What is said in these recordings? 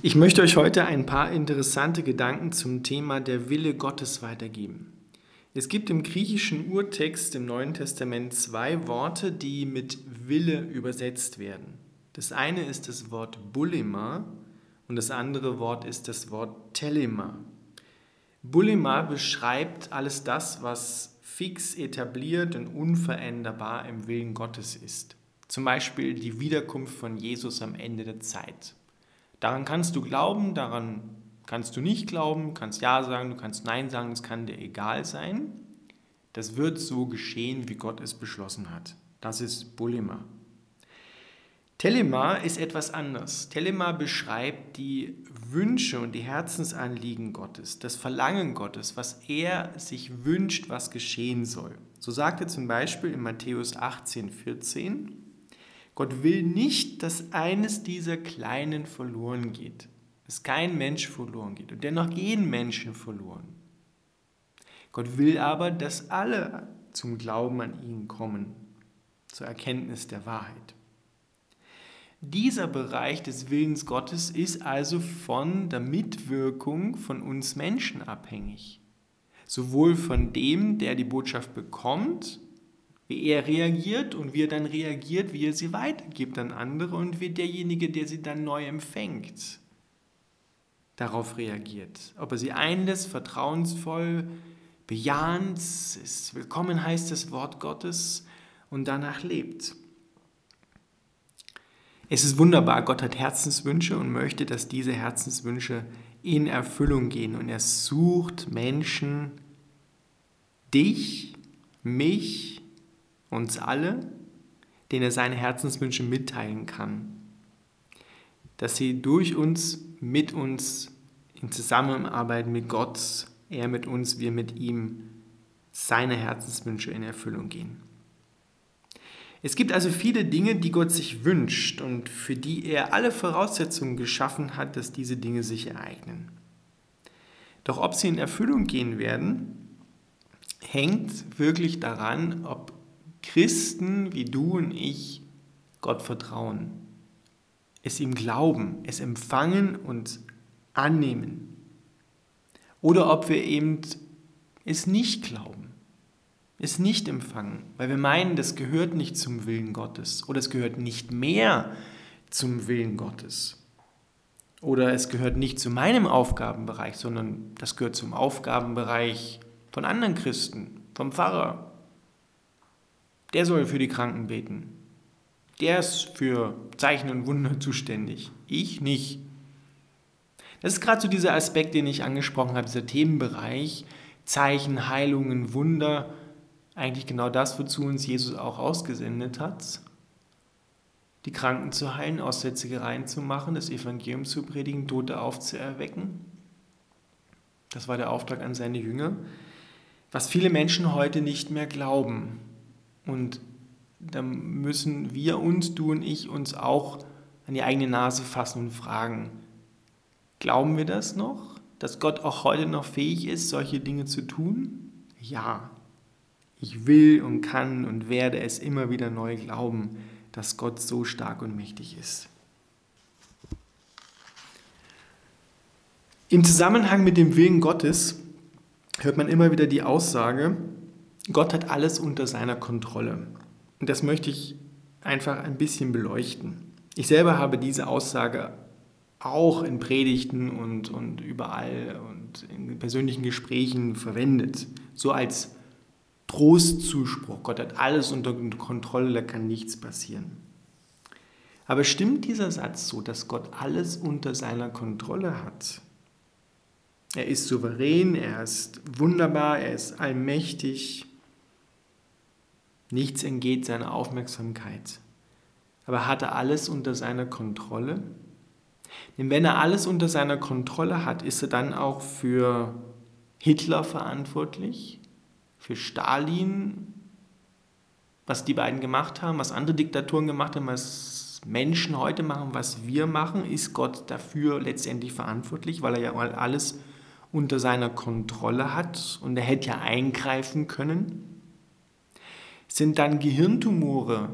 Ich möchte euch heute ein paar interessante Gedanken zum Thema der Wille Gottes weitergeben. Es gibt im griechischen Urtext im Neuen Testament zwei Worte, die mit Wille übersetzt werden. Das eine ist das Wort Bulema und das andere Wort ist das Wort Telema. Bulema beschreibt alles das, was fix etabliert und unveränderbar im Willen Gottes ist. Zum Beispiel die Wiederkunft von Jesus am Ende der Zeit. Daran kannst du glauben, daran kannst du nicht glauben, kannst Ja sagen, du kannst Nein sagen, das kann dir egal sein. Das wird so geschehen, wie Gott es beschlossen hat. Das ist Bulema. Telema ist etwas anders. Telema beschreibt die Wünsche und die Herzensanliegen Gottes, das Verlangen Gottes, was er sich wünscht, was geschehen soll. So sagt er zum Beispiel in Matthäus 18, 14, Gott will nicht, dass eines dieser Kleinen verloren geht, dass kein Mensch verloren geht und dennoch gehen Menschen verloren. Gott will aber, dass alle zum Glauben an ihn kommen, zur Erkenntnis der Wahrheit. Dieser Bereich des Willens Gottes ist also von der Mitwirkung von uns Menschen abhängig. Sowohl von dem, der die Botschaft bekommt, wie er reagiert und wie er dann reagiert, wie er sie weitergibt an andere und wie derjenige, der sie dann neu empfängt, darauf reagiert. Ob er sie einlässt, vertrauensvoll, bejahend, ist willkommen heißt das Wort Gottes und danach lebt. Es ist wunderbar, Gott hat Herzenswünsche und möchte, dass diese Herzenswünsche in Erfüllung gehen. Und er sucht Menschen, dich, mich, uns alle, denen er seine Herzenswünsche mitteilen kann. Dass sie durch uns, mit uns, in Zusammenarbeit mit Gott, er mit uns, wir mit ihm, seine Herzenswünsche in Erfüllung gehen. Es gibt also viele Dinge, die Gott sich wünscht und für die er alle Voraussetzungen geschaffen hat, dass diese Dinge sich ereignen. Doch ob sie in Erfüllung gehen werden, hängt wirklich daran, ob Christen wie du und ich Gott vertrauen, es ihm glauben, es empfangen und annehmen. Oder ob wir eben es nicht glauben, es nicht empfangen, weil wir meinen, das gehört nicht zum Willen Gottes oder es gehört nicht mehr zum Willen Gottes. Oder es gehört nicht zu meinem Aufgabenbereich, sondern das gehört zum Aufgabenbereich von anderen Christen, vom Pfarrer, der soll für die Kranken beten. Der ist für Zeichen und Wunder zuständig. Ich nicht. Das ist gerade so dieser Aspekt, den ich angesprochen habe, dieser Themenbereich Zeichen, Heilungen, Wunder. Eigentlich genau das, wozu uns Jesus auch ausgesendet hat. Die Kranken zu heilen, Aussätzige reinzumachen, das Evangelium zu predigen, Tote aufzuerwecken. Das war der Auftrag an seine Jünger. Was viele Menschen heute nicht mehr glauben, und da müssen wir uns, du und ich, uns auch an die eigene Nase fassen und fragen, glauben wir das noch, dass Gott auch heute noch fähig ist, solche Dinge zu tun? Ja, ich will und kann und werde es immer wieder neu glauben, dass Gott so stark und mächtig ist. Im Zusammenhang mit dem Willen Gottes hört man immer wieder die Aussage, Gott hat alles unter seiner Kontrolle. Und das möchte ich einfach ein bisschen beleuchten. Ich selber habe diese Aussage auch in Predigten und, und überall und in persönlichen Gesprächen verwendet. So als Trostzuspruch. Gott hat alles unter Kontrolle, da kann nichts passieren. Aber stimmt dieser Satz so, dass Gott alles unter seiner Kontrolle hat? Er ist souverän, er ist wunderbar, er ist allmächtig, Nichts entgeht seiner Aufmerksamkeit. Aber hat er alles unter seiner Kontrolle? Denn wenn er alles unter seiner Kontrolle hat, ist er dann auch für Hitler verantwortlich, für Stalin, was die beiden gemacht haben, was andere Diktaturen gemacht haben, was Menschen heute machen, was wir machen, ist Gott dafür letztendlich verantwortlich, weil er ja alles unter seiner Kontrolle hat und er hätte ja eingreifen können. Sind dann Gehirntumore,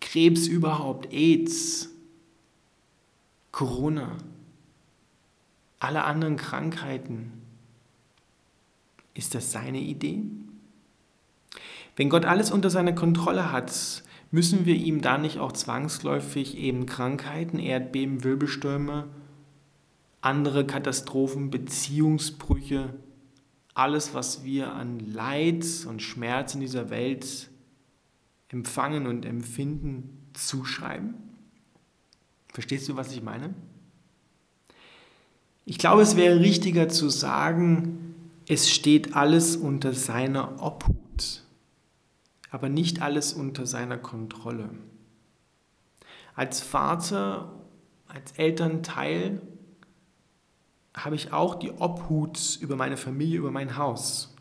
Krebs überhaupt, AIDS, Corona, alle anderen Krankheiten, ist das seine Idee? Wenn Gott alles unter seiner Kontrolle hat, müssen wir ihm da nicht auch zwangsläufig eben Krankheiten, Erdbeben, Wirbelstürme, andere Katastrophen, Beziehungsbrüche, alles, was wir an Leid und Schmerz in dieser Welt empfangen und empfinden, zuschreiben? Verstehst du, was ich meine? Ich glaube, es wäre richtiger zu sagen, es steht alles unter seiner Obhut, aber nicht alles unter seiner Kontrolle. Als Vater, als Elternteil habe ich auch die Obhut über meine Familie, über mein Haus.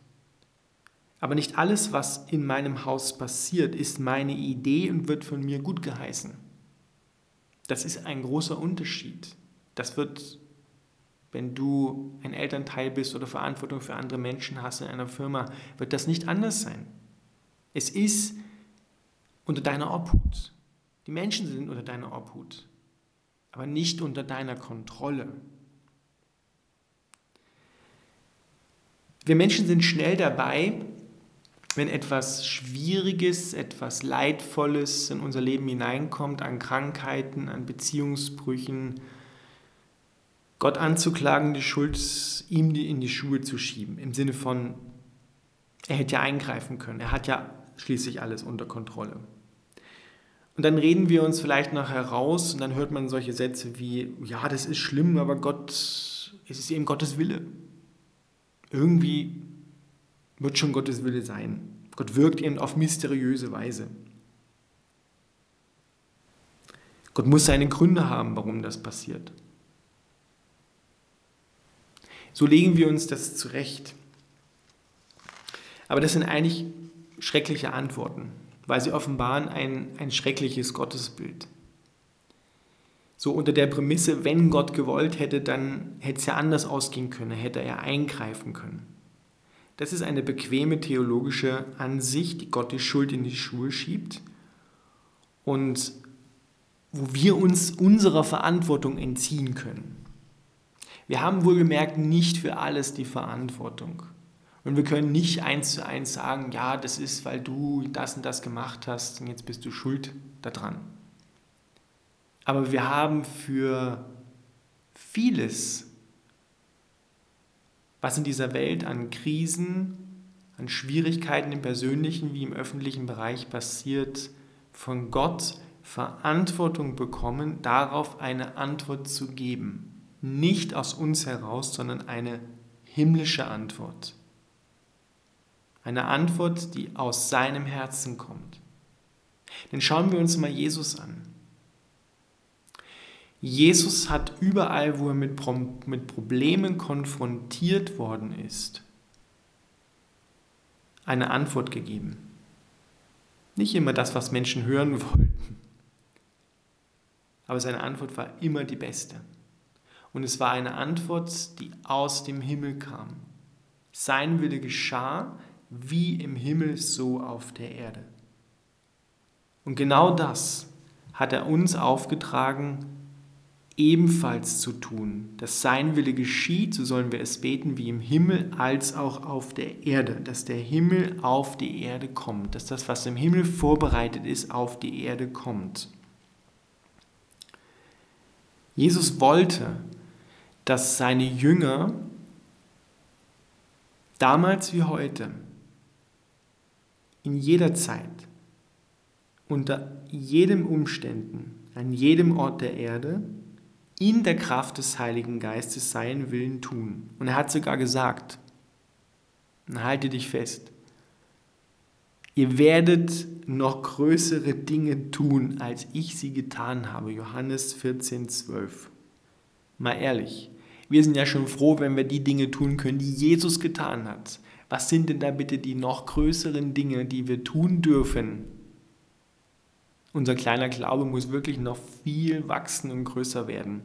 Aber nicht alles, was in meinem Haus passiert, ist meine Idee und wird von mir gut geheißen. Das ist ein großer Unterschied. Das wird, wenn du ein Elternteil bist oder Verantwortung für andere Menschen hast in einer Firma, wird das nicht anders sein. Es ist unter deiner Obhut. Die Menschen sind unter deiner Obhut, aber nicht unter deiner Kontrolle. Wir Menschen sind schnell dabei, wenn etwas Schwieriges, etwas Leidvolles in unser Leben hineinkommt, an Krankheiten, an Beziehungsbrüchen, Gott anzuklagen, die Schuld ihm in die Schuhe zu schieben. Im Sinne von, er hätte ja eingreifen können, er hat ja schließlich alles unter Kontrolle. Und dann reden wir uns vielleicht noch heraus und dann hört man solche Sätze wie, ja, das ist schlimm, aber Gott, es ist eben Gottes Wille. Irgendwie wird schon Gottes Wille sein. Gott wirkt eben auf mysteriöse Weise. Gott muss seine Gründe haben, warum das passiert. So legen wir uns das zurecht. Aber das sind eigentlich schreckliche Antworten, weil sie offenbaren ein, ein schreckliches Gottesbild. So unter der Prämisse, wenn Gott gewollt hätte, dann hätte es ja anders ausgehen können, hätte er eingreifen können. Das ist eine bequeme theologische Ansicht, die Gott die Schuld in die Schuhe schiebt und wo wir uns unserer Verantwortung entziehen können. Wir haben wohlgemerkt nicht für alles die Verantwortung. Und wir können nicht eins zu eins sagen, ja, das ist, weil du das und das gemacht hast und jetzt bist du schuld daran. Aber wir haben für vieles was in dieser Welt an Krisen, an Schwierigkeiten im persönlichen wie im öffentlichen Bereich passiert, von Gott Verantwortung bekommen, darauf eine Antwort zu geben. Nicht aus uns heraus, sondern eine himmlische Antwort. Eine Antwort, die aus seinem Herzen kommt. Denn schauen wir uns mal Jesus an. Jesus hat überall, wo er mit, mit Problemen konfrontiert worden ist, eine Antwort gegeben. Nicht immer das, was Menschen hören wollten, aber seine Antwort war immer die beste. Und es war eine Antwort, die aus dem Himmel kam. Sein Wille geschah, wie im Himmel, so auf der Erde. Und genau das hat er uns aufgetragen, ebenfalls zu tun, dass sein Wille geschieht, so sollen wir es beten, wie im Himmel als auch auf der Erde, dass der Himmel auf die Erde kommt, dass das, was im Himmel vorbereitet ist, auf die Erde kommt. Jesus wollte, dass seine Jünger damals wie heute, in jeder Zeit, unter jedem Umständen, an jedem Ort der Erde, in der Kraft des Heiligen Geistes seinen Willen tun. Und er hat sogar gesagt, halte dich fest, ihr werdet noch größere Dinge tun, als ich sie getan habe. Johannes 14, 12. Mal ehrlich, wir sind ja schon froh, wenn wir die Dinge tun können, die Jesus getan hat. Was sind denn da bitte die noch größeren Dinge, die wir tun dürfen? Unser kleiner Glaube muss wirklich noch viel wachsen und größer werden.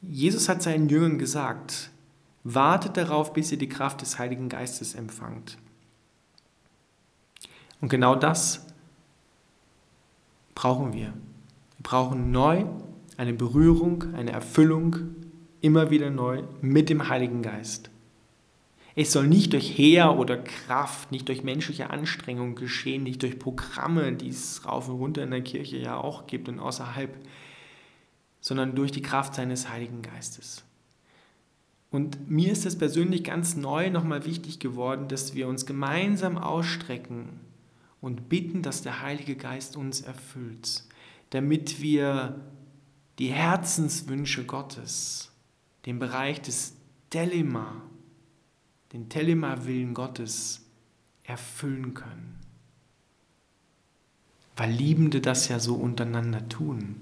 Jesus hat seinen Jüngern gesagt, wartet darauf, bis ihr die Kraft des Heiligen Geistes empfangt. Und genau das brauchen wir. Wir brauchen neu eine Berührung, eine Erfüllung immer wieder neu mit dem Heiligen Geist. Es soll nicht durch Heer oder Kraft, nicht durch menschliche Anstrengung geschehen, nicht durch Programme, die es rauf und runter in der Kirche ja auch gibt und außerhalb, sondern durch die Kraft seines Heiligen Geistes. Und mir ist es persönlich ganz neu nochmal wichtig geworden, dass wir uns gemeinsam ausstrecken und bitten, dass der Heilige Geist uns erfüllt, damit wir die Herzenswünsche Gottes, den Bereich des Telema, den Telema-Willen Gottes erfüllen können. Weil Liebende das ja so untereinander tun,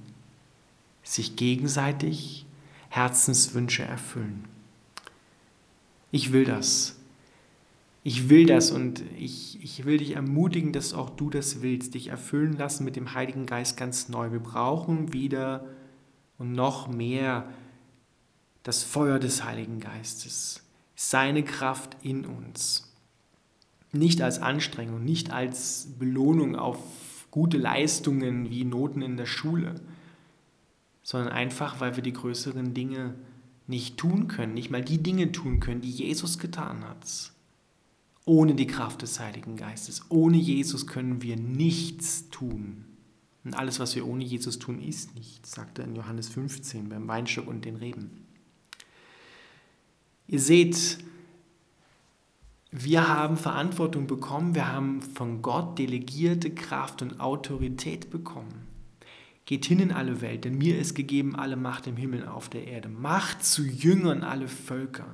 sich gegenseitig Herzenswünsche erfüllen. Ich will das. Ich will das und ich, ich will dich ermutigen, dass auch du das willst, dich erfüllen lassen mit dem Heiligen Geist ganz neu. Wir brauchen wieder und noch mehr das Feuer des Heiligen Geistes, seine Kraft in uns. Nicht als Anstrengung, nicht als Belohnung auf gute Leistungen wie Noten in der Schule, sondern einfach, weil wir die größeren Dinge nicht tun können, nicht mal die Dinge tun können, die Jesus getan hat. Ohne die Kraft des Heiligen Geistes, ohne Jesus können wir nichts tun. Und alles, was wir ohne Jesus tun, ist nichts, sagt er in Johannes 15 beim Weinstock und den Reben. Ihr seht, wir haben Verantwortung bekommen, wir haben von Gott delegierte Kraft und Autorität bekommen. Geht hin in alle Welt, denn mir ist gegeben alle Macht im Himmel und auf der Erde. Macht zu Jüngern alle Völker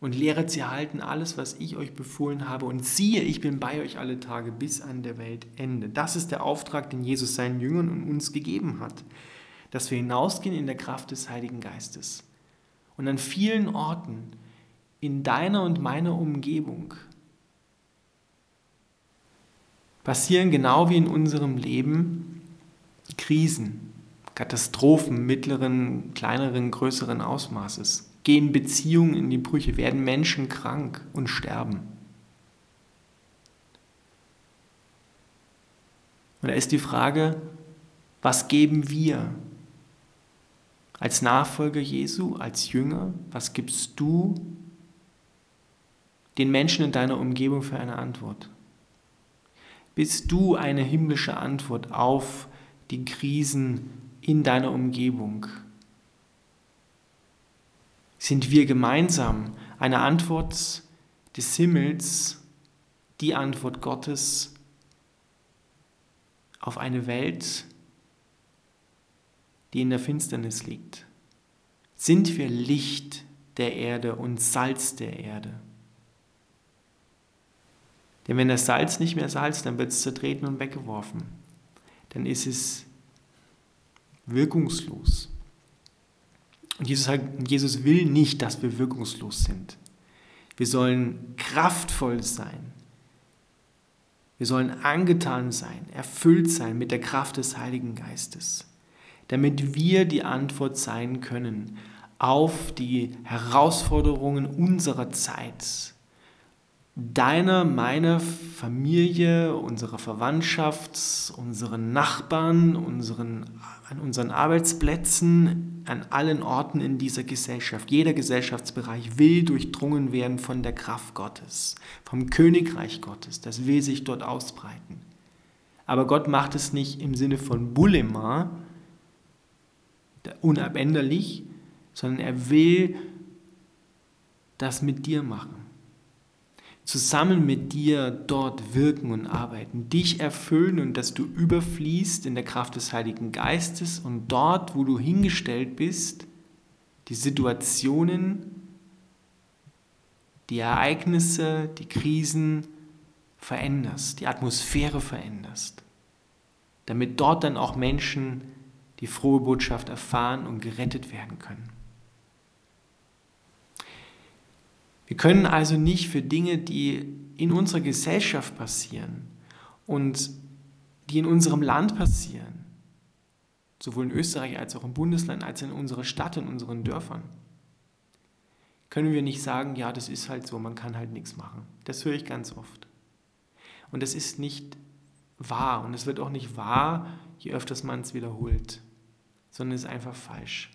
und lehret sie halten alles, was ich euch befohlen habe. Und siehe, ich bin bei euch alle Tage bis an der Weltende. Das ist der Auftrag, den Jesus seinen Jüngern und uns gegeben hat, dass wir hinausgehen in der Kraft des Heiligen Geistes. Und an vielen Orten in deiner und meiner Umgebung passieren genau wie in unserem Leben Krisen, Katastrophen mittleren, kleineren, größeren Ausmaßes gehen Beziehungen in die Brüche, werden Menschen krank und sterben. Und da ist die Frage, was geben wir als Nachfolger Jesu, als Jünger, was gibst du den Menschen in deiner Umgebung für eine Antwort? Bist du eine himmlische Antwort auf die Krisen in deiner Umgebung? sind wir gemeinsam eine Antwort des Himmels, die Antwort Gottes auf eine Welt, die in der Finsternis liegt? Sind wir Licht der Erde und Salz der Erde? Denn wenn das Salz nicht mehr salzt, dann wird es zertreten und weggeworfen. Dann ist es wirkungslos. Und Jesus, sagt, Jesus will nicht, dass wir wirkungslos sind. Wir sollen kraftvoll sein. Wir sollen angetan sein, erfüllt sein mit der Kraft des Heiligen Geistes, damit wir die Antwort sein können auf die Herausforderungen unserer Zeit, deiner, meiner Familie, unserer Verwandtschaft, unseren Nachbarn, unseren, an unseren Arbeitsplätzen, an allen Orten in dieser Gesellschaft. Jeder Gesellschaftsbereich will durchdrungen werden von der Kraft Gottes, vom Königreich Gottes. Das will sich dort ausbreiten. Aber Gott macht es nicht im Sinne von Bulema, unabänderlich, sondern er will das mit dir machen. Zusammen mit dir dort wirken und arbeiten, dich erfüllen und dass du überfließt in der Kraft des Heiligen Geistes und dort, wo du hingestellt bist, die Situationen, die Ereignisse, die Krisen veränderst, die Atmosphäre veränderst, damit dort dann auch Menschen die frohe Botschaft erfahren und gerettet werden können. Wir können also nicht für Dinge, die in unserer Gesellschaft passieren und die in unserem Land passieren, sowohl in Österreich als auch im Bundesland, als in unserer Stadt, in unseren Dörfern, können wir nicht sagen, ja, das ist halt so, man kann halt nichts machen. Das höre ich ganz oft. Und das ist nicht wahr und es wird auch nicht wahr, je öfters man es wiederholt. Sondern ist einfach falsch.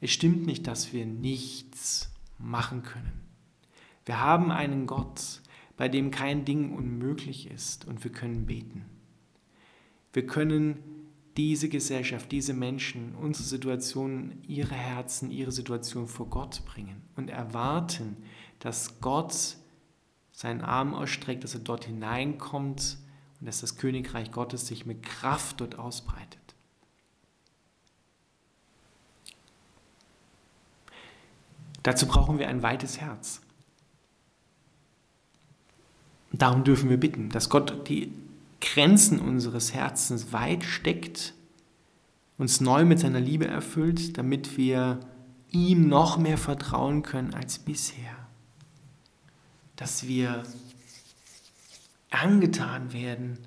Es stimmt nicht, dass wir nichts machen können. Wir haben einen Gott, bei dem kein Ding unmöglich ist und wir können beten. Wir können diese Gesellschaft, diese Menschen, unsere Situation, ihre Herzen, ihre Situation vor Gott bringen und erwarten, dass Gott seinen Arm ausstreckt, dass er dort hineinkommt und dass das Königreich Gottes sich mit Kraft dort ausbreitet. Dazu brauchen wir ein weites Herz. Darum dürfen wir bitten, dass Gott die Grenzen unseres Herzens weit steckt, uns neu mit seiner Liebe erfüllt, damit wir ihm noch mehr vertrauen können als bisher. Dass wir angetan werden,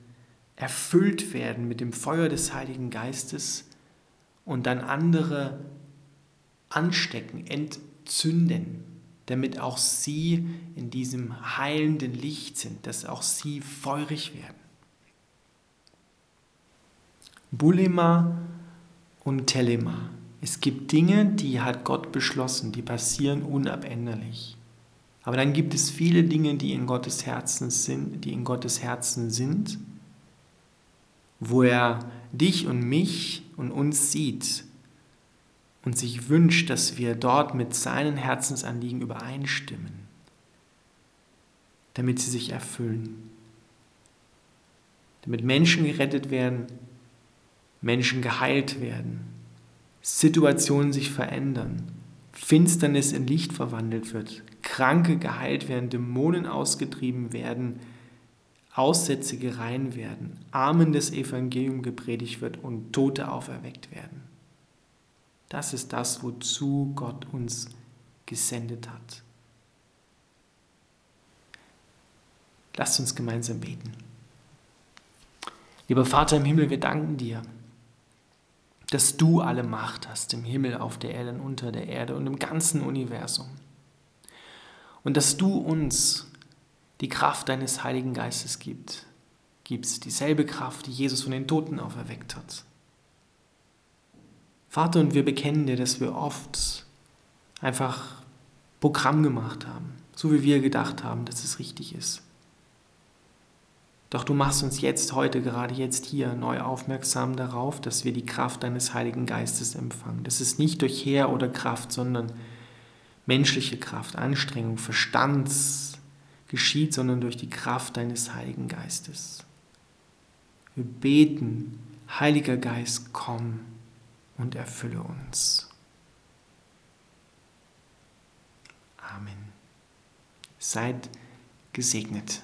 erfüllt werden mit dem Feuer des Heiligen Geistes und dann andere anstecken, entzünden, damit auch sie in diesem heilenden Licht sind, dass auch sie feurig werden. Bulema und Telema. Es gibt Dinge, die hat Gott beschlossen, die passieren unabänderlich. Aber dann gibt es viele Dinge, die in Gottes Herzen sind, die in Gottes Herzen sind, wo er dich und mich und uns sieht und sich wünscht, dass wir dort mit seinen Herzensanliegen übereinstimmen, damit sie sich erfüllen, damit Menschen gerettet werden, Menschen geheilt werden, Situationen sich verändern, Finsternis in Licht verwandelt wird, Kranke geheilt werden, Dämonen ausgetrieben werden, Aussätze gerein werden, Armen des Evangelium gepredigt wird und Tote auferweckt werden. Das ist das, wozu Gott uns gesendet hat. Lasst uns gemeinsam beten. Lieber Vater im Himmel, wir danken dir dass du alle Macht hast im Himmel, auf der Erde und unter der Erde und im ganzen Universum. Und dass du uns die Kraft deines Heiligen Geistes gibt, gibst, dieselbe Kraft, die Jesus von den Toten auferweckt hat. Vater, und wir bekennen dir, dass wir oft einfach Programm gemacht haben, so wie wir gedacht haben, dass es richtig ist. Doch du machst uns jetzt, heute, gerade jetzt hier neu aufmerksam darauf, dass wir die Kraft deines Heiligen Geistes empfangen. Das ist nicht durch Heer oder Kraft, sondern menschliche Kraft, Anstrengung, Verstand geschieht, sondern durch die Kraft deines Heiligen Geistes. Wir beten, Heiliger Geist, komm und erfülle uns. Amen. Seid gesegnet.